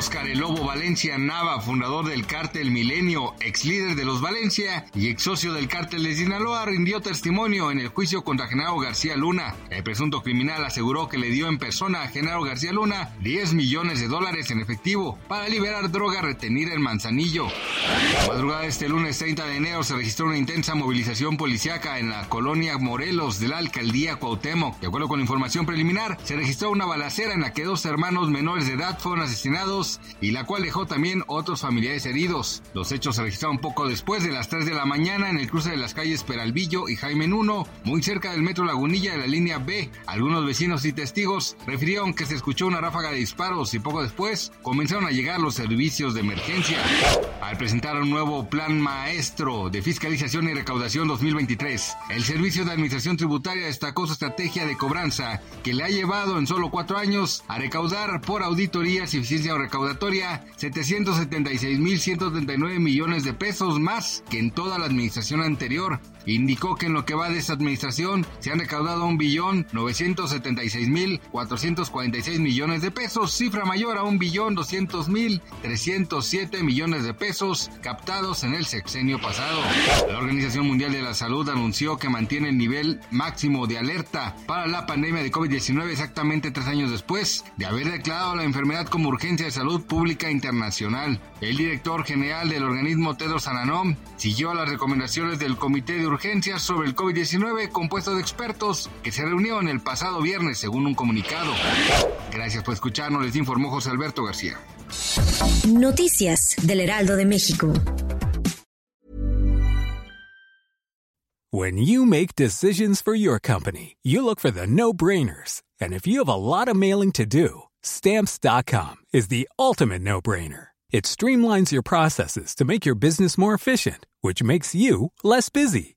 Oscar El Lobo Valencia Nava, fundador del cártel Milenio, ex líder de los Valencia y ex socio del cártel de Sinaloa, rindió testimonio en el juicio contra Genaro García Luna. El presunto criminal aseguró que le dio en persona a Genaro García Luna 10 millones de dólares en efectivo para liberar droga retenida en Manzanillo. La madrugada de este lunes 30 de enero se registró una intensa movilización policiaca en la colonia Morelos de la alcaldía Cuauhtémoc. De acuerdo con información preliminar, se registró una balacera en la que dos hermanos menores de edad fueron asesinados y la cual dejó también otros familiares heridos. Los hechos se registraron poco después de las 3 de la mañana en el cruce de las calles Peralvillo y Jaime 1, muy cerca del metro Lagunilla de la línea B. Algunos vecinos y testigos refirieron que se escuchó una ráfaga de disparos y poco después comenzaron a llegar los servicios de emergencia. Al presentar un nuevo plan maestro de fiscalización y recaudación 2023, el Servicio de Administración Tributaria destacó su estrategia de cobranza que le ha llevado en solo cuatro años a recaudar por auditorías y eficiencia o recaudatoria 776.139 millones de pesos más que en toda la administración anterior. Indicó que en lo que va de esta administración se han recaudado 1.976.446 millones de pesos, cifra mayor a 1.200.307 millones de pesos captados en el sexenio pasado. La Organización Mundial de la Salud anunció que mantiene el nivel máximo de alerta para la pandemia de COVID-19 exactamente tres años después de haber declarado la enfermedad como urgencia de salud pública internacional. El director general del organismo Tedros Adhanom siguió las recomendaciones del Comité de Urgencias sobre el COVID-19 compuesto de expertos que se reunió en el pasado viernes según un comunicado. Gracias por escucharnos, les informó José Alberto García. Noticias del Heraldo de México. When you make decisions for your company, you look for the no-brainers. And if you have a lot of mailing to do, stamps.com is the ultimate no-brainer. It streamlines your processes to make your business more efficient, which makes you less busy.